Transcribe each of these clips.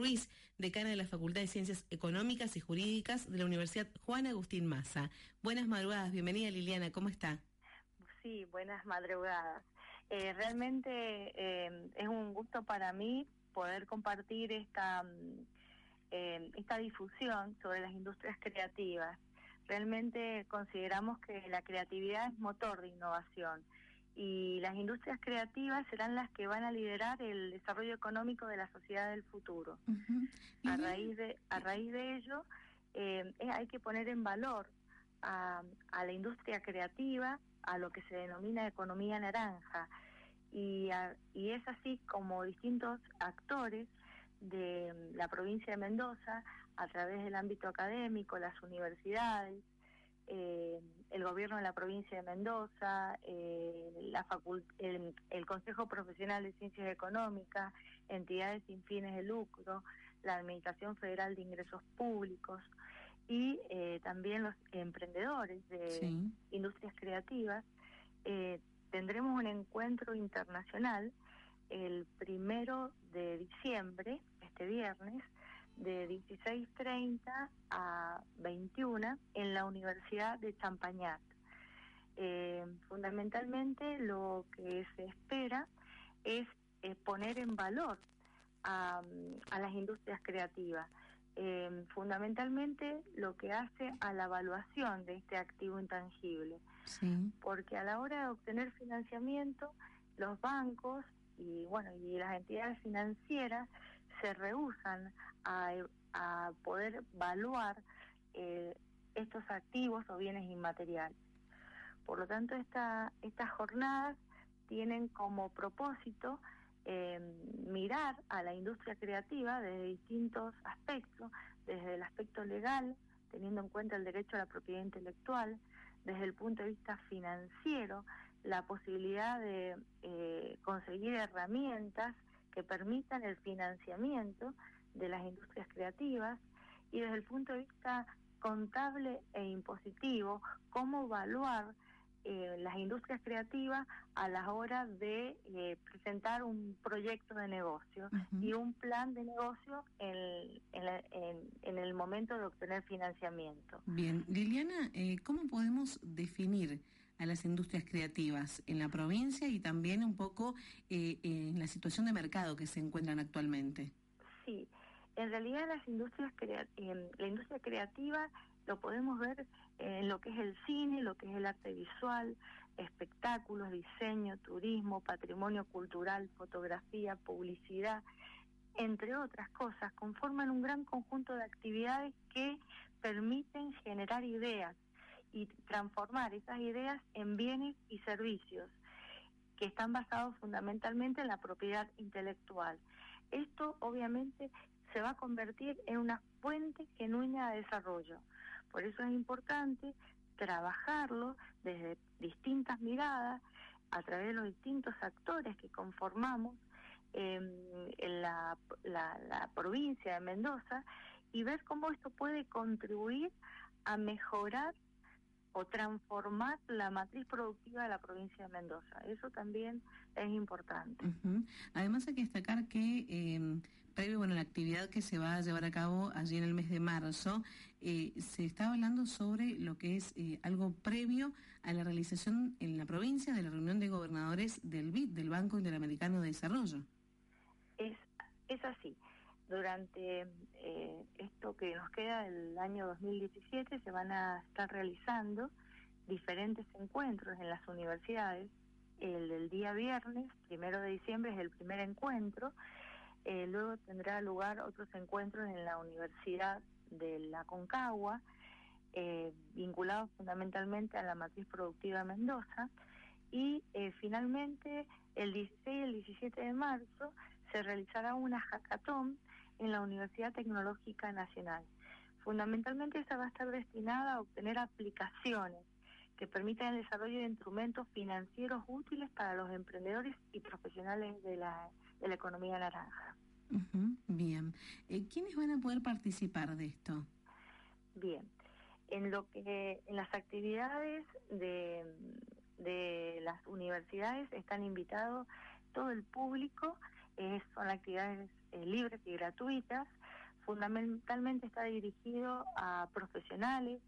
Ruiz, decana de la Facultad de Ciencias Económicas y Jurídicas de la Universidad Juan Agustín Maza. Buenas madrugadas, bienvenida Liliana, ¿cómo está? Sí, buenas madrugadas. Eh, realmente eh, es un gusto para mí poder compartir esta, eh, esta difusión sobre las industrias creativas. Realmente consideramos que la creatividad es motor de innovación y las industrias creativas serán las que van a liderar el desarrollo económico de la sociedad del futuro. A raíz de a raíz de ello eh, hay que poner en valor a, a, la industria creativa, a lo que se denomina economía naranja. Y, y es así como distintos actores de la provincia de Mendoza a través del ámbito académico, las universidades, eh, el gobierno de la provincia de Mendoza, eh, la el, el, Consejo Profesional de Ciencias Económicas, entidades sin fines de lucro, la Administración Federal de Ingresos Públicos y eh, también los emprendedores de industrias creativas. Eh, tendremos un encuentro internacional el primero de diciembre, este viernes, de 16.30 a 21 en la Universidad de Champañat. Eh, fundamentalmente lo que se espera es, poner en valor a, las industrias creativas. Eh, fundamentalmente lo que hace a la evaluación de este activo intangible. Porque a la hora de obtener financiamiento, los bancos y bueno y las entidades financieras se rehusan a, a poder evaluar eh, estos activos o bienes inmateriales. Por lo tanto, esta, estas jornadas tienen como propósito eh, mirar a la industria creativa desde distintos aspectos, desde el aspecto legal, teniendo en cuenta el derecho a la propiedad intelectual, desde el punto de vista financiero, la posibilidad de eh, conseguir herramientas que permitan el financiamiento de las industrias creativas y desde el punto de vista contable e impositivo, cómo evaluar eh, las industrias creativas a la hora de eh, presentar un proyecto de negocio y un plan de negocio en, en, el momento de obtener financiamiento. Bien, Liliana, eh, ¿cómo podemos definir a las industrias creativas en la provincia y también un poco en la situación de mercado que se encuentran actualmente? Sí, en realidad las industrias la industria creativa lo podemos ver en lo que es el cine, lo que es el arte visual, espectáculos, diseño, turismo, patrimonio cultural, fotografía, publicidad, entre otras cosas, conforman un gran conjunto de actividades que permiten generar ideas y transformar esas ideas en bienes y servicios que están basados fundamentalmente en la propiedad intelectual. Esto obviamente se va a convertir en una fuente genuina de desarrollo. Por eso es importante trabajarlo desde distintas miradas, a través de los distintos actores que conformamos em, en la, provincia de Mendoza y ver cómo esto puede contribuir a mejorar o transformar la matriz productiva de la provincia de Mendoza. Eso también es importante. Además hay que destacar que eh, previo bueno, la actividad que se va a llevar a cabo allí en el mes de marzo, eh, se está hablando sobre lo que es eh, algo previo a la realización en la provincia de la reunión de gobernadores del BID, del Banco Interamericano de Desarrollo. Es, es así. Durante eh, esto que nos queda del año 2017 se van a estar realizando diferentes encuentros en las universidades. El del día viernes, primero de diciembre, es el primer encuentro eh, luego tendrá lugar otros encuentros en la Universidad de la Concagua, eh, vinculados fundamentalmente a la matriz productiva de Mendoza. Y finalmente, el 16 y el 17 de marzo se realizará una hackathon en la Universidad Tecnológica Nacional. Fundamentalmente esta va a estar destinada a obtener aplicaciones que permitan el desarrollo de instrumentos financieros útiles para los emprendedores y profesionales de la, de la economía naranja. bien. Eh, ¿Quiénes van a poder participar de esto? Bien. En lo que en las actividades de, de las universidades están invitados todo el público, son actividades eh, libres y gratuitas, fundamentalmente está dirigido a profesionales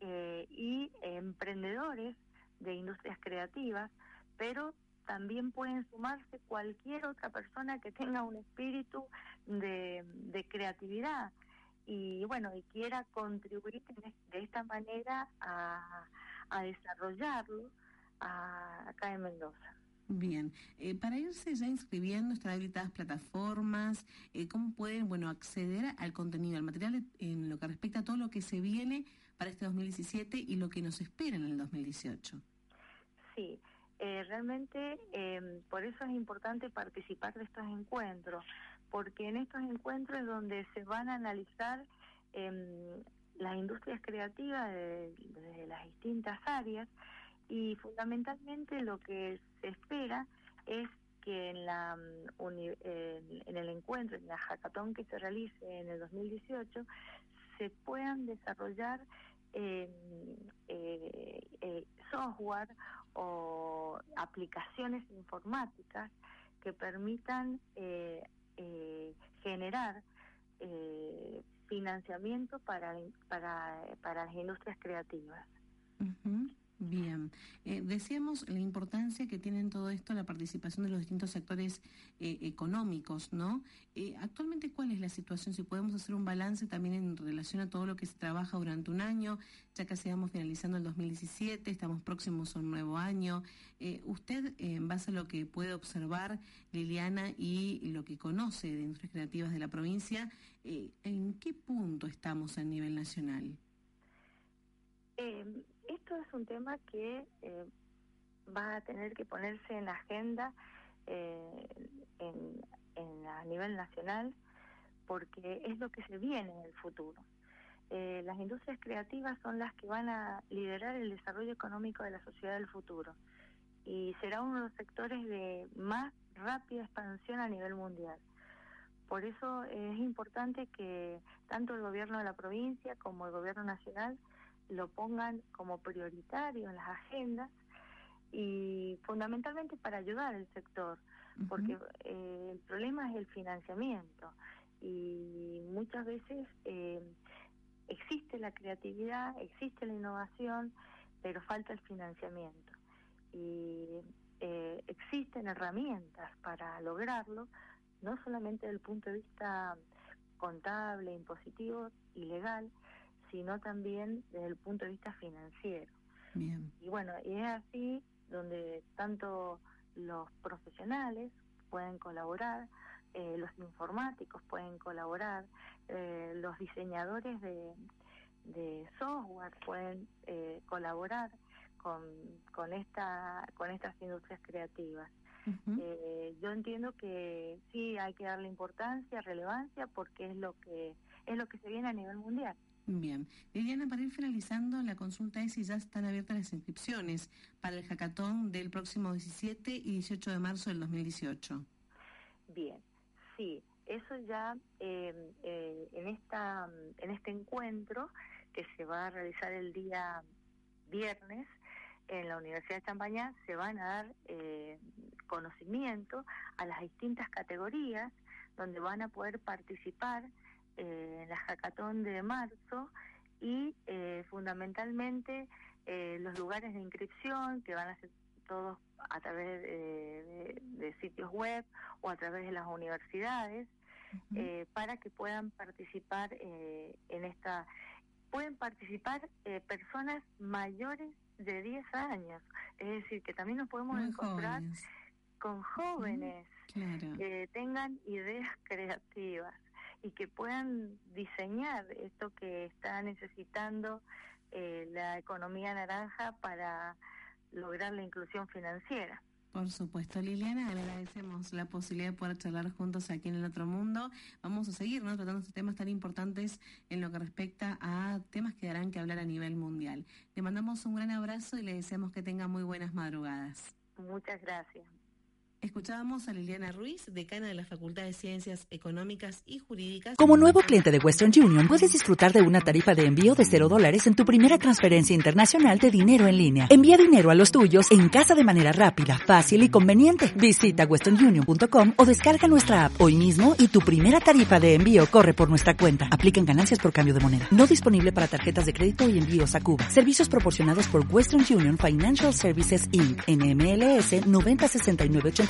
eh, y emprendedores de industrias creativas, pero también pueden sumarse cualquier otra persona que tenga un espíritu de, creatividad y bueno y quiera contribuir de esta manera a, a desarrollarlo acá en Mendoza. Bien, eh, para irse ya inscribiendo, están habilitadas plataformas, eh, ¿cómo pueden bueno acceder al contenido, al material en lo que respecta a todo lo que se viene para este 2017 y lo que nos espera en el 2018? Sí, eh, realmente em, por eso es importante participar de estos encuentros, porque en estos encuentros es donde se van a analizar em, las industrias creativas de, de las distintas áreas y fundamentalmente lo que se espera es que en, la, mm, en el encuentro, en la hackathon que se realice en el 2018, se puedan desarrollar em, eh, eh, software o aplicaciones informáticas que permitan eh, generar financiamiento para, para, para las industrias creativas. Bien, eh, decíamos la importancia que tiene en todo esto la participación de los distintos sectores eh, económicos, ¿no? Eh, actualmente, ¿cuál es la situación? Si podemos hacer un balance también en relación a todo lo que se trabaja durante un año, ya casi vamos finalizando el 2017, estamos próximos a un nuevo año. usted, en base a lo que puede observar, Liliana, y lo que conoce de industrias creativas de la provincia, ¿en qué punto estamos a nivel nacional? Esto es un tema que eh, va a tener que ponerse en agenda eh, en, a nivel nacional porque es lo que se viene en el futuro. Eh, las industrias creativas son las que van a liderar el desarrollo económico de la sociedad del futuro y será uno de los sectores de más rápida expansión a nivel mundial. Por eso es importante que tanto el gobierno de la provincia como el gobierno nacional lo pongan como prioritario en las agendas y fundamentalmente para ayudar al sector, porque eh, el problema es el financiamiento y muchas veces eh, existe la creatividad, existe la innovación, pero falta el financiamiento. Y eh, existen herramientas para lograrlo, no solamente desde el punto de vista contable, impositivo y legal, sino también desde el punto de vista financiero. Y bueno, y es así donde tanto los profesionales pueden colaborar, eh, los informáticos pueden colaborar, eh, los diseñadores de, software pueden eh, colaborar con, con, esta, con estas industrias creativas. yo entiendo que sí hay que darle importancia, relevancia, porque es lo que es lo que se viene a nivel mundial. Bien. Liliana, para ir finalizando, la consulta es si ya están abiertas las inscripciones para el hackathon del próximo 17 y 18 de marzo del 2018. Bien, sí, eso ya em, eh, en, esta, en este encuentro que se va a realizar el día viernes en la Universidad de Champañá se van a dar eh, conocimiento a las distintas categorías donde van a poder participar eh, la hackathon de marzo y eh, fundamentalmente eh, los lugares de inscripción que van a ser todos a través de, sitios web o a través de las universidades para que puedan participar en esta pueden participar personas mayores de 10 años. Es decir que también nos podemos encontrar con jóvenes que tengan ideas creativas y que puedan diseñar esto que está necesitando eh, la economía naranja para lograr la inclusión financiera. Por supuesto, Liliana, le agradecemos la posibilidad de poder charlar juntos aquí en el otro mundo. Vamos a seguir ¿no? tratando estos temas tan importantes en lo que respecta a temas que darán que hablar a nivel mundial. Le mandamos un gran abrazo y le deseamos que tenga muy buenas madrugadas. Muchas gracias. Escuchábamos a Liliana Ruiz, decana de la Facultad de Ciencias Económicas y Jurídicas. Como nuevo cliente de Western Union, puedes disfrutar de una tarifa de envío de cero dólares en tu primera transferencia internacional de dinero en línea. Envía dinero a los tuyos en casa de manera rápida, fácil y conveniente. Visita westernunion.com o descarga nuestra app hoy mismo y tu primera tarifa de envío corre por nuestra cuenta. Aplican ganancias por cambio de moneda. No disponible para tarjetas de crédito y envíos a Cuba. Servicios proporcionados por Western Union Financial Services Inc. NMLS 906980